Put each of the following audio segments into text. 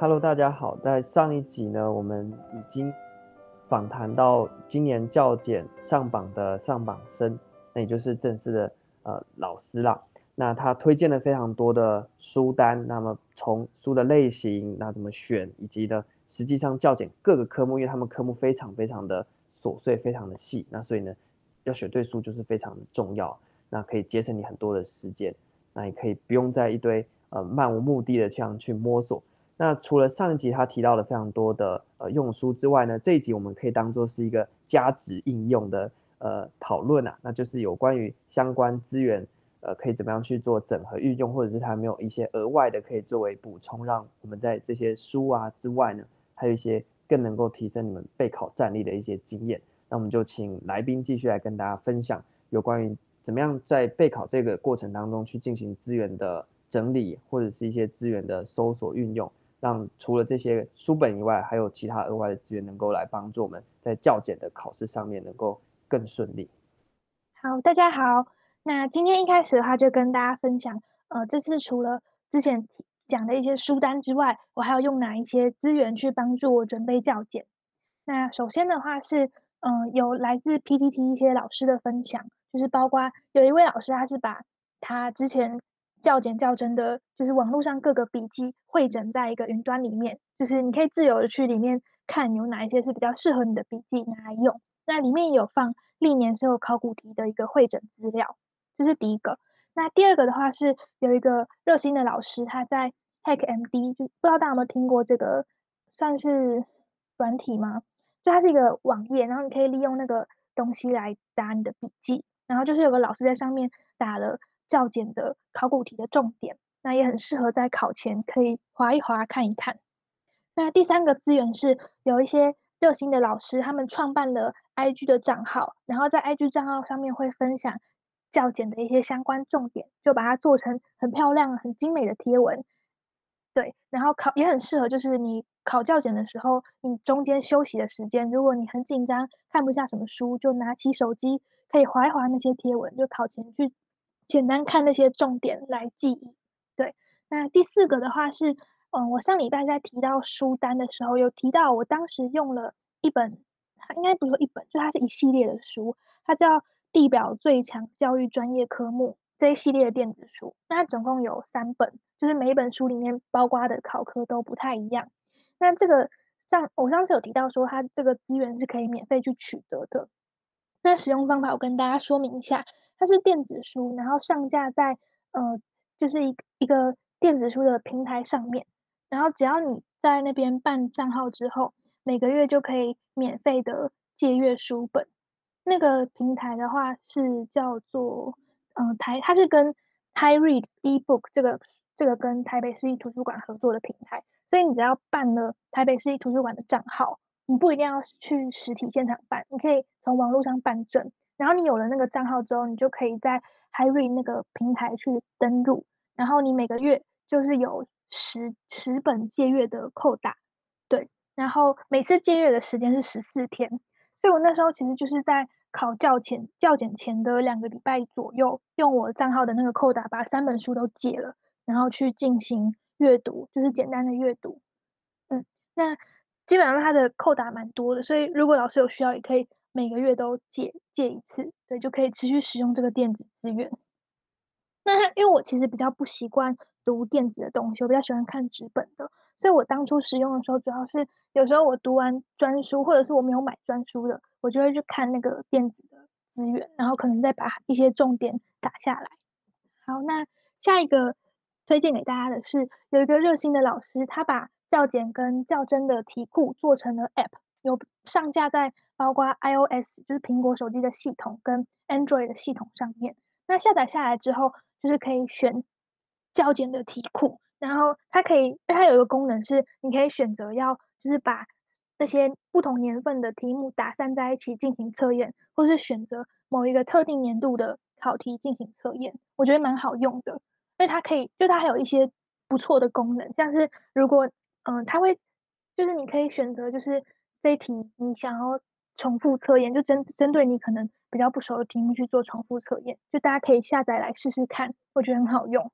Hello，大家好。在上一集呢，我们已经访谈到今年教检上榜的上榜生，那也就是正式的呃老师啦。那他推荐了非常多的书单，那么从书的类型，那怎么选，以及呢，实际上教检各个科目，因为他们科目非常非常的琐碎，非常的细，那所以呢，要选对书就是非常的重要。那可以节省你很多的时间，那也可以不用在一堆呃漫无目的的这样去摸索。那除了上一集他提到了非常多的呃用书之外呢，这一集我们可以当做是一个加值应用的呃讨论啊，那就是有关于相关资源呃可以怎么样去做整合运用，或者是它没有一些额外的可以作为补充，让我们在这些书啊之外呢，还有一些更能够提升你们备考战力的一些经验。那我们就请来宾继续来跟大家分享有关于怎么样在备考这个过程当中去进行资源的整理，或者是一些资源的搜索运用。让除了这些书本以外，还有其他额外的资源能够来帮助我们在教检的考试上面能够更顺利。好，大家好，那今天一开始的话就跟大家分享，呃，这次除了之前讲的一些书单之外，我还要用哪一些资源去帮助我准备教检。那首先的话是，嗯、有来自 PTT 一些老师的分享，就是包括有一位老师，他是把他之前。教检教甄的，就是网络上各个笔记汇整在一个云端里面，就是你可以自由的去里面看有哪一些是比较适合你的笔记拿来用。那里面有放历年所有考古题的一个汇整资料，这是第一个。那第二个的话是有一个热心的老师，他在 HackMD，就不知道大家有没有听过这个算是软体吗？就它是一个网页，然后你可以利用那个东西来打你的笔记，然后就是有个老师在上面打了。教检的考古题的重点，那也很适合在考前可以划一划看一看。那第三个资源是有一些热心的老师，他们创办了 IG 的账号，然后在 IG 账号上面会分享教检的一些相关重点，就把它做成很漂亮、很精美的贴文。对，然后考也很适合，就是你考教检的时候，你中间休息的时间，如果你很紧张看不下什么书，就拿起手机可以划一划那些贴文，就考前去。简单看那些重点来记忆，对。那第四个的话是，嗯，我上礼拜在提到书单的时候，有提到我当时用了一本，它应该不是一本，就它是一系列的书，它叫《地表最强教育专业科目》这一系列的电子书。那它总共有三本，就是每一本书里面包括的考科都不太一样。那这个上我上次有提到说，它这个资源是可以免费去取得的。那使用方法我跟大家说明一下。它是电子书，然后上架在呃，就是一一个电子书的平台上面，然后只要你在那边办账号之后，每个月就可以免费的借阅书本。那个平台的话是叫做嗯、呃、台，它是跟 HyRead eBook 这个这个跟台北市立图书馆合作的平台，所以你只要办了台北市立图书馆的账号，你不一定要去实体现场办，你可以从网络上办证。然后你有了那个账号之后，你就可以在 HyRead 那个平台去登录，然后你每个月就是有十十本借阅的扣打，对，然后每次借阅的时间是十四天，所以我那时候其实就是在考教前教检前的两个礼拜左右，用我账号的那个扣打把三本书都借了，然后去进行阅读，就是简单的阅读，嗯，那基本上它的扣打蛮多的，所以如果老师有需要也可以。每个月都借借一次，对，就可以持续使用这个电子资源。那因为我其实比较不习惯读电子的东西，我比较喜欢看纸本的，所以我当初使用的时候，主要是有时候我读完专书，或者是我没有买专书的，我就会去看那个电子的资源，然后可能再把一些重点打下来。好，那下一个推荐给大家的是，有一个热心的老师，他把教简跟教真的题库做成了 App。有上架在包括 iOS，就是苹果手机的系统跟 Android 的系统上面。那下载下来之后，就是可以选教检的题库，然后它可以，它有一个功能是，你可以选择要就是把那些不同年份的题目打散在一起进行测验，或是选择某一个特定年度的考题进行测验。我觉得蛮好用的，因为它可以，就它还有一些不错的功能，像是如果嗯，它会就是你可以选择就是。这一题你想要重复测验，就针针对你可能比较不熟的题目去做重复测验，就大家可以下载来试试看，我觉得很好用。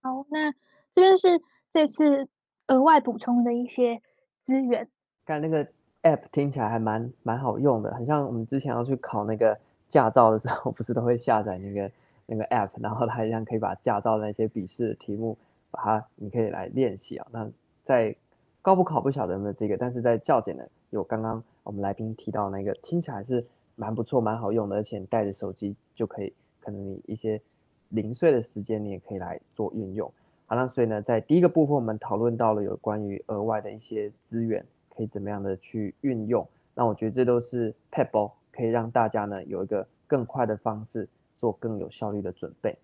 好，那这边是这次额外补充的一些资源。刚才那个 app 听起来还蛮蛮好用的，很像我们之前要去考那个驾照的时候，不是都会下载那个那个 app，然后它一样可以把驾照的那些笔试的题目，把它你可以来练习啊。那在高补考不晓得有没有这个，但是在教检的有刚刚我们来宾提到那个，听起来是蛮不错、蛮好用的，而且你带着手机就可以，可能你一些零碎的时间你也可以来做运用。好，那所以呢，在第一个部分我们讨论到了有关于额外的一些资源。可以怎么样的去运用？那我觉得这都是 Pebble，可以让大家呢有一个更快的方式做更有效率的准备。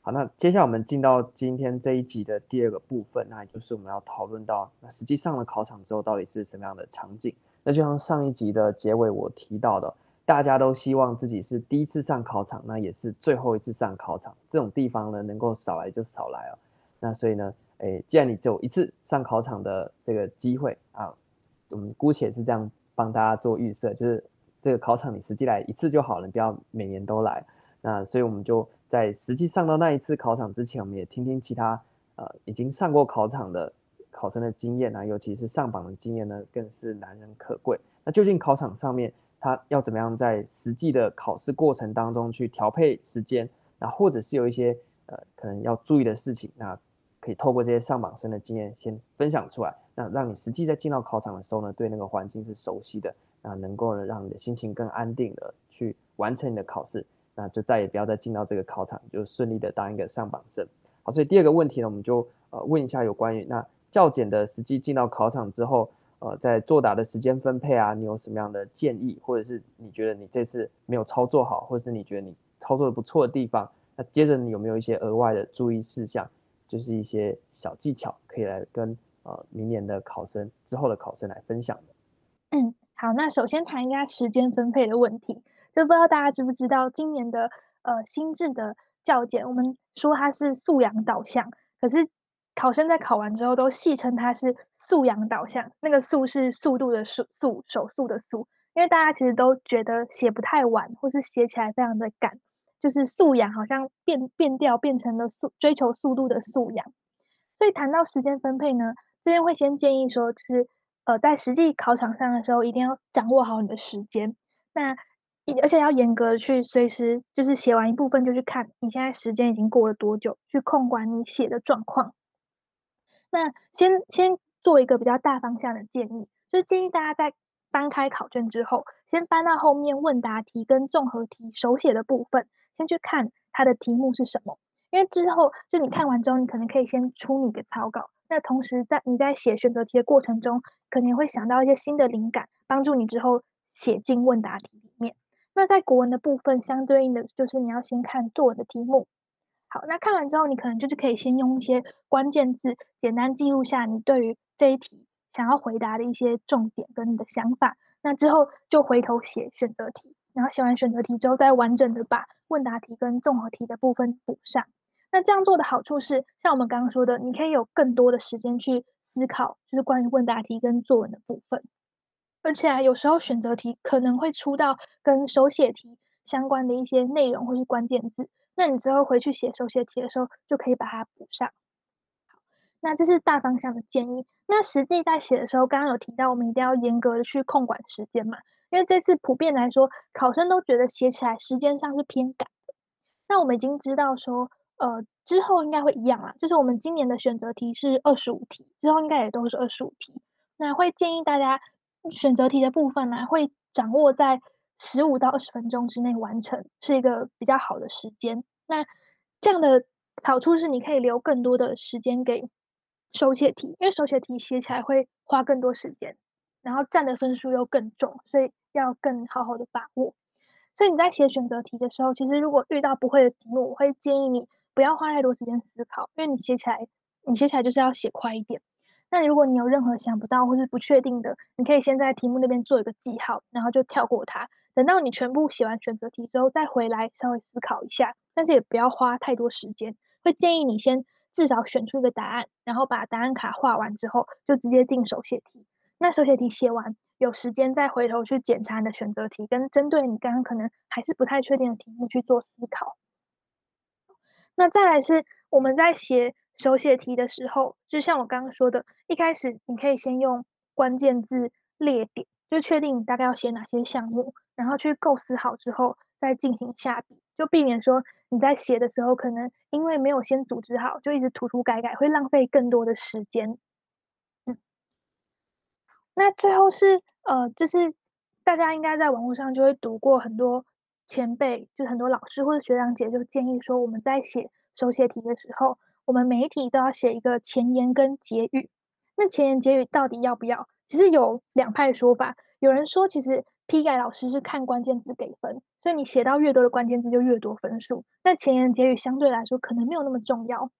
好，那接下来我们进到今天这一集的第二个部分，那也就是我们要讨论到，那实际上了考场之后到底是什么样的场景？那就像上一集的结尾我提到的，大家都希望自己是第一次上考场，那也是最后一次上考场，这种地方呢能够少来就少来哦。那所以呢，诶，既然你只有一次上考场的这个机会啊。我们姑且是这样帮大家做预设，就是这个考场你实际来一次就好了，你不要每年都来。那所以我们就在实际上到那一次考场之前，我们也听听其他呃已经上过考场的考生的经验啊，尤其是上榜的经验呢，更是难能可贵。那究竟考场上面他要怎么样在实际的考试过程当中去调配时间，那或者是有一些呃可能要注意的事情，那可以透过这些上榜生的经验先分享出来。那让你实际在进到考场的时候呢，对那个环境是熟悉的，那能够呢让你的心情更安定的去完成你的考试，那就再也不要再进到这个考场，就顺利的当一个上榜生。好，所以第二个问题呢，我们就呃问一下有关于那教检的实际进到考场之后，呃，在作答的时间分配啊，你有什么样的建议，或者是你觉得你这次没有操作好，或者是你觉得你操作的不错的地方，那接着你有没有一些额外的注意事项，就是一些小技巧可以来跟。呃，明年的考生之后的考生来分享的。嗯，好，那首先谈一下时间分配的问题，就不知道大家知不知道，今年的呃新制的教检，我们说它是素养导向，可是考生在考完之后都戏称它是素养导向，那个速是速度的速，速手速的速，因为大家其实都觉得写不太完，或是写起来非常的赶，就是素养好像变变调变成了速追求速度的素养，所以谈到时间分配呢。这边会先建议说，就是呃，在实际考场上的时候，一定要掌握好你的时间。那而且要严格去随时，就是写完一部分就去看你现在时间已经过了多久，去控管你写的状况。那先先做一个比较大方向的建议，就是建议大家在翻开考卷之后，先翻到后面问答题跟综合题手写的部分，先去看它的题目是什么。因为之后就你看完之后，你可能可以先出你的草稿。那同时，在你在写选择题的过程中，可能会想到一些新的灵感，帮助你之后写进问答题里面。那在国文的部分，相对应的就是你要先看作文的题目。好，那看完之后，你可能就是可以先用一些关键字，简单记录下你对于这一题想要回答的一些重点跟你的想法。那之后就回头写选择题，然后写完选择题之后，再完整的把问答题跟综合题的部分补上。那这样做的好处是，像我们刚刚说的，你可以有更多的时间去思考，就是关于问答题跟作文的部分。而且啊，有时候选择题可能会出到跟手写题相关的一些内容或是关键字，那你之后回去写手写题的时候，就可以把它补上。好，那这是大方向的建议。那实际在写的时候，刚刚有提到，我们一定要严格的去控管时间嘛，因为这次普遍来说，考生都觉得写起来时间上是偏赶的。那我们已经知道说。呃，之后应该会一样啦，就是我们今年的选择题是二十五题，之后应该也都是二十五题。那会建议大家选择题的部分呢，会掌握在十五到二十分钟之内完成，是一个比较好的时间。那这样的好处是，你可以留更多的时间给手写题，因为手写题写起来会花更多时间，然后占的分数又更重，所以要更好好的把握。所以你在写选择题的时候，其实如果遇到不会的题目，我会建议你。不要花太多时间思考，因为你写起来，你写起来就是要写快一点。那如果你有任何想不到或是不确定的，你可以先在题目那边做一个记号，然后就跳过它。等到你全部写完选择题之后，再回来稍微思考一下，但是也不要花太多时间。会建议你先至少选出一个答案，然后把答案卡画完之后，就直接进手写题。那手写题写完，有时间再回头去检查你的选择题，跟针对你刚刚可能还是不太确定的题目去做思考。那再来是我们在写手写题的时候，就像我刚刚说的，一开始你可以先用关键字列点，就确定你大概要写哪些项目，然后去构思好之后再进行下笔，就避免说你在写的时候可能因为没有先组织好，就一直涂涂改改，会浪费更多的时间。嗯，那最后是呃，就是大家应该在网络上就会读过很多。前辈就是很多老师或者学长姐就建议说，我们在写手写题的时候，我们每一题都要写一个前言跟结语。那前言结语到底要不要？其实有两派说法。有人说，其实批改老师是看关键字给分，所以你写到越多的关键字就越多分数。那前言结语相对来说可能没有那么重要。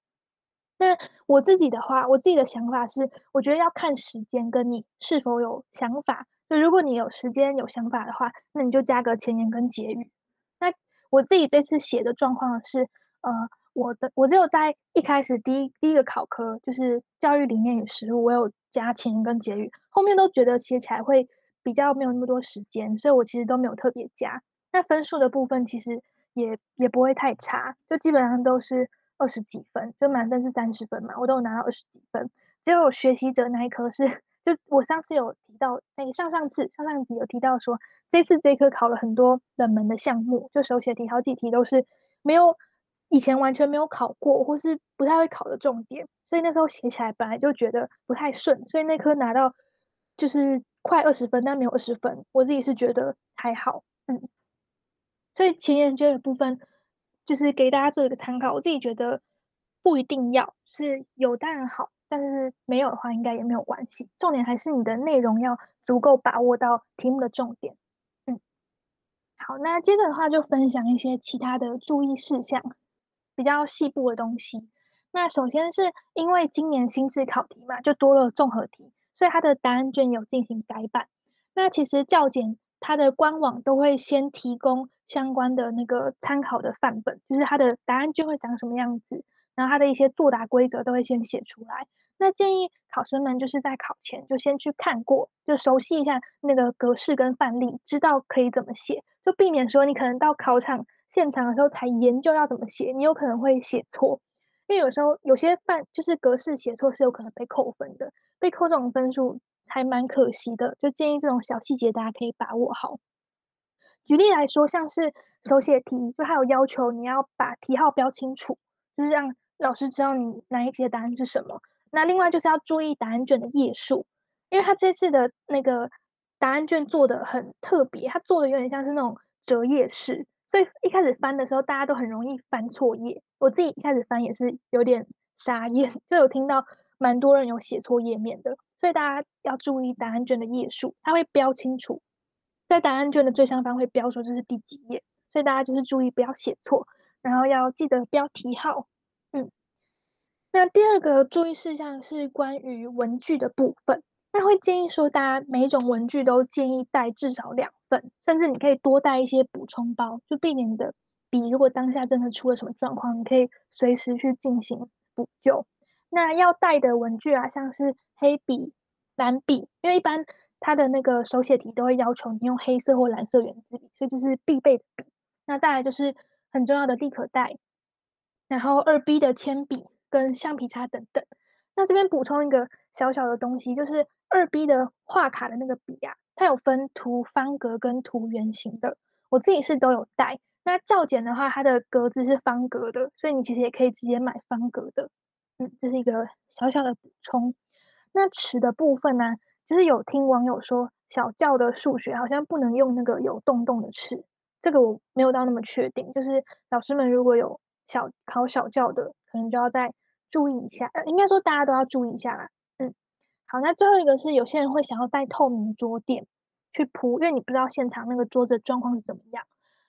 那我自己的话，我自己的想法是，我觉得要看时间跟你是否有想法。就如果你有时间有想法的话，那你就加个前言跟结语。那我自己这次写的状况是，呃，我的我只有在一开始第一第一个考科就是教育理念与实务，我有加前言跟结语，后面都觉得写起来会比较没有那么多时间，所以我其实都没有特别加。那分数的部分其实也也不会太差，就基本上都是二十几分，就满分是三十分嘛，我都有拿到二十几分。只有学习者那一科是。就我上次有提到，哎、欸，上上次、上上集有提到说，这次这科考了很多冷门的项目，就手写题好几题都是没有以前完全没有考过，或是不太会考的重点，所以那时候写起来本来就觉得不太顺，所以那科拿到就是快二十分，但没有二十分，我自己是觉得还好，嗯。所以前言这个部分就是给大家做一个参考，我自己觉得不一定要，是有当然好。但是没有的话，应该也没有关系。重点还是你的内容要足够把握到题目的重点。嗯，好，那接着的话就分享一些其他的注意事项，比较细部的东西。那首先是因为今年新制考题嘛，就多了综合题，所以它的答案卷有进行改版。那其实教检它的官网都会先提供相关的那个参考的范本，就是它的答案卷会长什么样子。然后它的一些作答规则都会先写出来。那建议考生们就是在考前就先去看过，就熟悉一下那个格式跟范例，知道可以怎么写，就避免说你可能到考场现场的时候才研究要怎么写，你有可能会写错。因为有时候有些范就是格式写错是有可能被扣分的，被扣这种分数还蛮可惜的。就建议这种小细节大家可以把握好。举例来说，像是手写题，就还有要求你要把题号标清楚，就是让老师知道你哪一题的答案是什么。那另外就是要注意答案卷的页数，因为他这次的那个答案卷做的很特别，他做的有点像是那种折页式，所以一开始翻的时候大家都很容易翻错页。我自己一开始翻也是有点傻眼，就有听到蛮多人有写错页面的，所以大家要注意答案卷的页数，它会标清楚，在答案卷的最上方会标说这是第几页，所以大家就是注意不要写错，然后要记得标题号。嗯那第二个注意事项是关于文具的部分，那会建议说，大家每一种文具都建议带至少两份，甚至你可以多带一些补充包，就避免你的笔如果当下真的出了什么状况，你可以随时去进行补救。那要带的文具啊，像是黑笔、蓝笔，因为一般它的那个手写题都会要求你用黑色或蓝色圆珠笔，所以这是必备的笔。那再来就是很重要的立可带，然后二 B 的铅笔。跟橡皮擦等等，那这边补充一个小小的东西，就是二 B 的画卡的那个笔、啊，它有分涂方格跟涂圆形的，我自己是都有带。那教检的话，它的格子是方格的，所以你其实也可以直接买方格的。嗯，这是一个小小的补充。那尺的部分呢、就是有听网友说小教的数学好像不能用那个有洞洞的尺，这个我没有到那么确定。就是老师们如果有小考小教的。可能就要再注意一下，呃，应该说大家都要注意一下啦。嗯，好，那最后一个是有些人会想要带透明桌垫去铺，因为你不知道现场那个桌子状况是怎么样。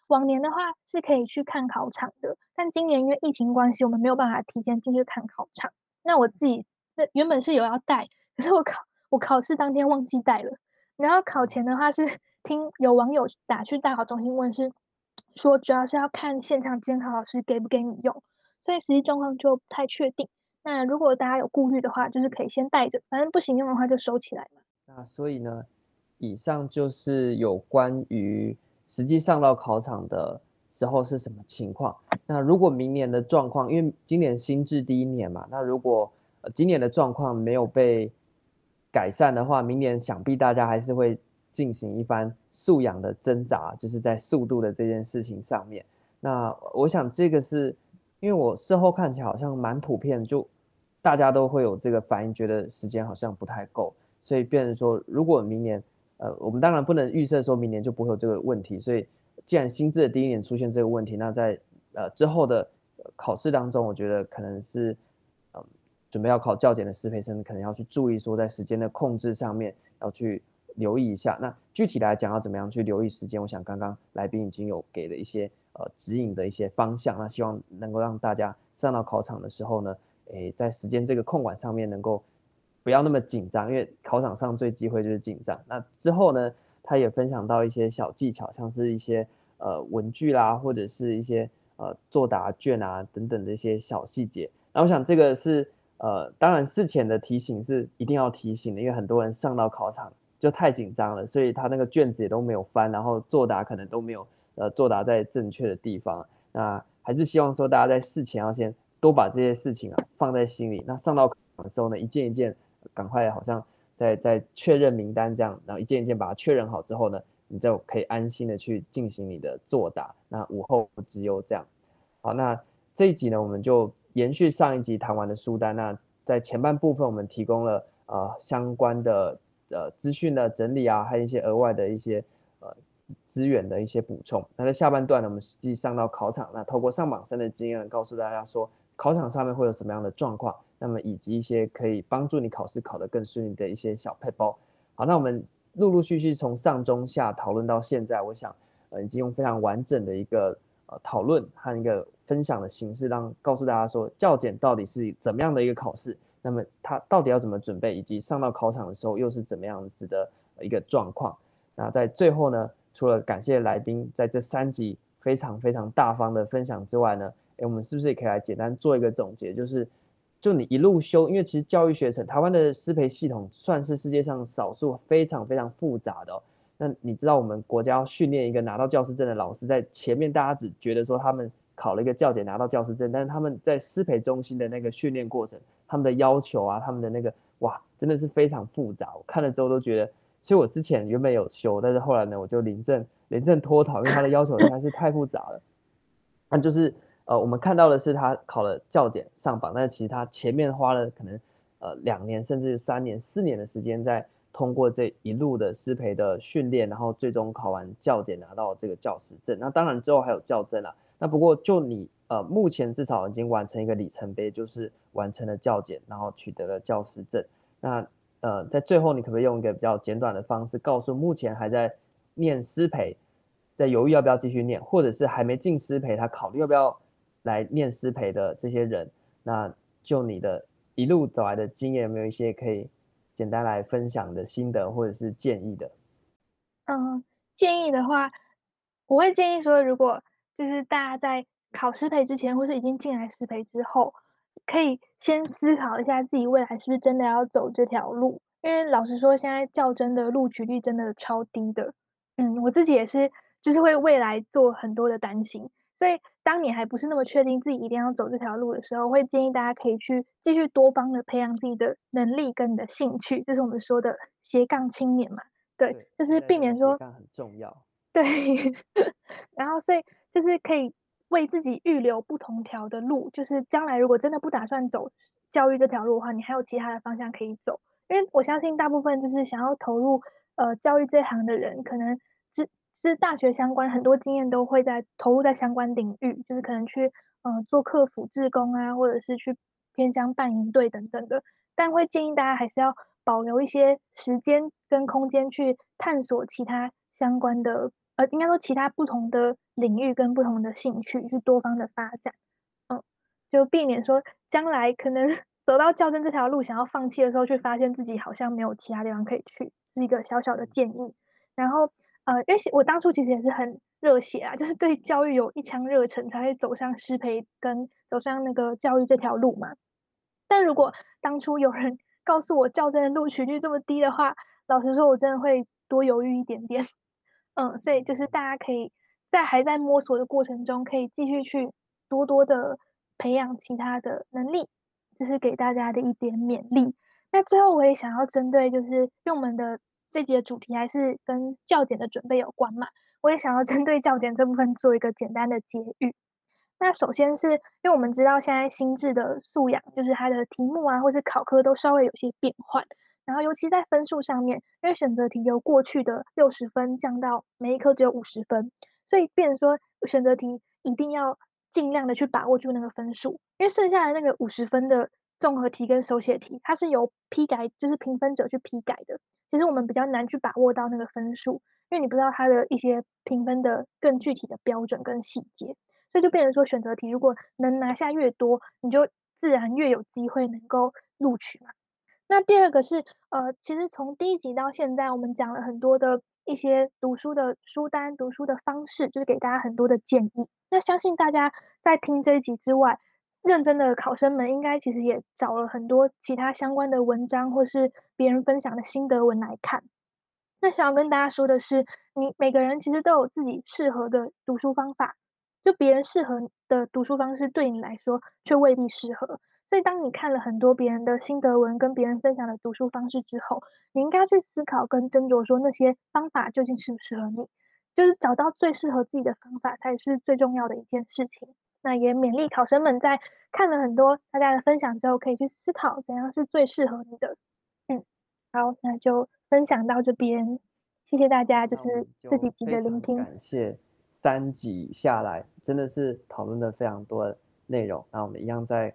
往年的话是可以去看考场的，但今年因为疫情关系，我们没有办法提前进去看考场。那我自己那原本是有要带，可是我考我考试当天忘记带了。然后考前的话是听有网友打去大考中心问，是说主要是要看现场监考老师给不给你用。所以实际状况就不太确定。那如果大家有顾虑的话，就是可以先带着，反正不行用的话就收起来嘛。那所以呢，以上就是有关于实际上到考场的时候是什么情况？那如果明年的状况，因为今年新制第一年嘛，那如果今年的状况没有被改善的话，明年想必大家还是会进行一番素养的挣扎，就是在速度的这件事情上面。那我想这个是因为我事后看起来好像蛮普遍，就大家都会有这个反应，觉得时间好像不太够，所以变成说，如果明年，呃，我们当然不能预设说明年就不会有这个问题，所以既然新制的第一年出现这个问题，那在呃之后的考试当中，我觉得可能是，嗯，准备要考教检的师培生可能要去注意说，在时间的控制上面要去留意一下。那具体来讲要怎么样去留意时间？我想刚刚来宾已经有给了一些。呃，指引的一些方向，那希望能够让大家上到考场的时候呢，诶，在时间这个控管上面能够不要那么紧张，因为考场上最忌讳就是紧张。那之后呢，他也分享到一些小技巧，像是一些呃文具啦，或者是一些呃作答卷啊等等的一些小细节。那我想这个是呃，当然事前的提醒是一定要提醒的，因为很多人上到考场就太紧张了，所以他那个卷子也都没有翻，然后作答可能都没有。呃，作答在正确的地方，那还是希望说大家在事前要先多把这些事情啊放在心里。那上到考场的时候呢，一件一件赶快，好像在在确认名单这样，然后一件一件把它确认好之后呢，你就可以安心的去进行你的作答。那无后顾之忧这样。好，那这一集呢，我们就延续上一集谈完的书单。那在前半部分，我们提供了呃相关的呃资讯的整理啊，还有一些额外的一些呃。资源的一些补充。那在下半段呢，我们实际上到考场，那透过上榜生的经验，告诉大家说考场上面会有什么样的状况，那么以及一些可以帮助你考试考得更顺利的一些小配包。好，那我们陆陆续续从上中下讨论到现在，我想呃已经用非常完整的一个呃讨论和一个分享的形式，让告诉大家说教检到底是怎么样的一个考试，那么它到底要怎么准备，以及上到考场的时候又是怎么样子的一个状况。那在最后呢，除了感谢来宾在这三集非常非常大方的分享之外呢，诶，我们是不是也可以来简单做一个总结？就是，就你一路修，因为其实教育学程，台湾的师培系统算是世界上少数非常非常复杂的哦。那你知道我们国家要训练一个拿到教师证的老师，在前面大家只觉得说他们考了一个教检拿到教师证，但是他们在师培中心的那个训练过程，他们的要求啊，他们的那个哇，真的是非常复杂。我看了之后都觉得。所以我之前原本有修，但是后来呢，我就临阵临阵脱逃，因为他的要求实在是太复杂了。那就是呃，我们看到的是他考了教检上榜，但是其实他前面花了可能呃两年甚至三年、四年的时间，在通过这一路的师培的训练，然后最终考完教检拿到这个教师证。那当然之后还有教证啦。那不过就你呃目前至少已经完成一个里程碑，就是完成了教检，然后取得了教师证。那呃，在最后，你可不可以用一个比较简短的方式，告诉目前还在念师培，在犹豫要不要继续念，或者是还没进师培，他考虑要不要来念师培的这些人，那就你的一路走来的经验，有没有一些可以简单来分享的心得或者是建议的？嗯，建议的话，我会建议说，如果就是大家在考师培之前，或是已经进来师培之后。可以先思考一下自己未来是不是真的要走这条路，因为老实说，现在较真的录取率真的超低的。嗯，我自己也是，就是会未来做很多的担心。所以，当你还不是那么确定自己一定要走这条路的时候，会建议大家可以去继续多方的培养自己的能力跟你的兴趣，就是我们说的斜杠青年嘛。对，对就是避免说很重要。对，然后所以就是可以。为自己预留不同条的路，就是将来如果真的不打算走教育这条路的话，你还有其他的方向可以走。因为我相信大部分就是想要投入呃教育这行的人，可能是大学相关很多经验都会在投入在相关领域，就是可能去呃做客服志工啊，或者是去偏乡办营队等等的。但会建议大家还是要保留一些时间跟空间去探索其他相关的。呃，应该说其他不同的领域跟不同的兴趣去多方的发展，嗯，就避免说将来可能 走到校正这条路想要放弃的时候，却发现自己好像没有其他地方可以去，是一个小小的建议。然后，呃，因为我当初其实也是很热血啊，就是对教育有一腔热忱，才会走上师培跟走上那个教育这条路嘛。但如果当初有人 告诉我教真的录取率这么低的话，老实说，我真的会多犹豫一点点。嗯，所以就是大家可以在还在摸索的过程中，可以继续去多多的培养其他的能力，这是给大家的一点勉励。那最后我也想要针对，就是用我们的这节主题还是跟教检的准备有关嘛，我也想要针对教检这部分做一个简单的结语。那首先是因为我们知道现在新制的素养，就是它的题目啊，或是考科都稍微有些变换，然后尤其在分数上面，因为选择题由过去的六十分降到每一科只有五十分，所以变成说选择题一定要尽量的去把握住那个分数，因为剩下的那个五十分的综合题跟手写题，它是由批改，就是评分者去批改的，其实我们比较难去把握到那个分数，因为你不知道它的一些评分的更具体的标准跟细节。所以就变成说，选择题如果能拿下越多，你就自然越有机会能够录取嘛。那第二个是，呃，其实从第一集到现在，我们讲了很多的一些读书的书单、读书的方式，就是给大家很多的建议。那相信大家在听这一集之外，认真的考生们应该其实也找了很多其他相关的文章，或是别人分享的心得文来看。那想要跟大家说的是，你每个人其实都有自己适合的读书方法。就别人适合的读书方式，对你来说却未必适合。所以，当你看了很多别人的心得文，跟别人分享的读书方式之后，你应该去思考跟斟酌，说那些方法究竟适不适合你。就是找到最适合自己的方法，才是最重要的一件事情。那也勉励考生们在看了很多大家的分享之后，可以去思考怎样是最适合你的。嗯，好，那就分享到这边，谢谢大家，就是这几集的聆听，感谢。三集下来，真的是讨论的非常多的内容。那我们一样在，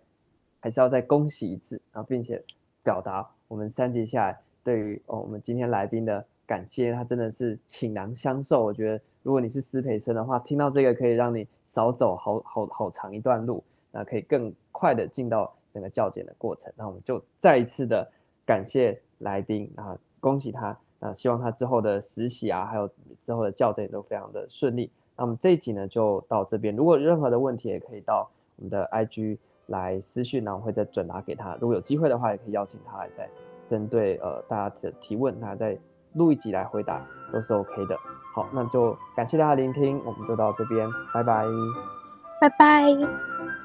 还是要再恭喜一次，然后并且表达我们三集下来对于哦我们今天来宾的感谢。他真的是倾囊相授。我觉得如果你是师培生的话，听到这个可以让你少走好好好长一段路，那可以更快的进到整个教检的过程。那我们就再一次的感谢来宾啊，恭喜他。那希望他之后的实习啊，还有之后的教检都非常的顺利。那我们这一集呢就到这边，如果任何的问题也可以到我们的 IG 来私讯，然后会再转达给他。如果有机会的话，也可以邀请他来再针对呃大家的提问，他再录一集来回答都是 OK 的。好，那就感谢大家聆听，我们就到这边，拜拜，拜拜。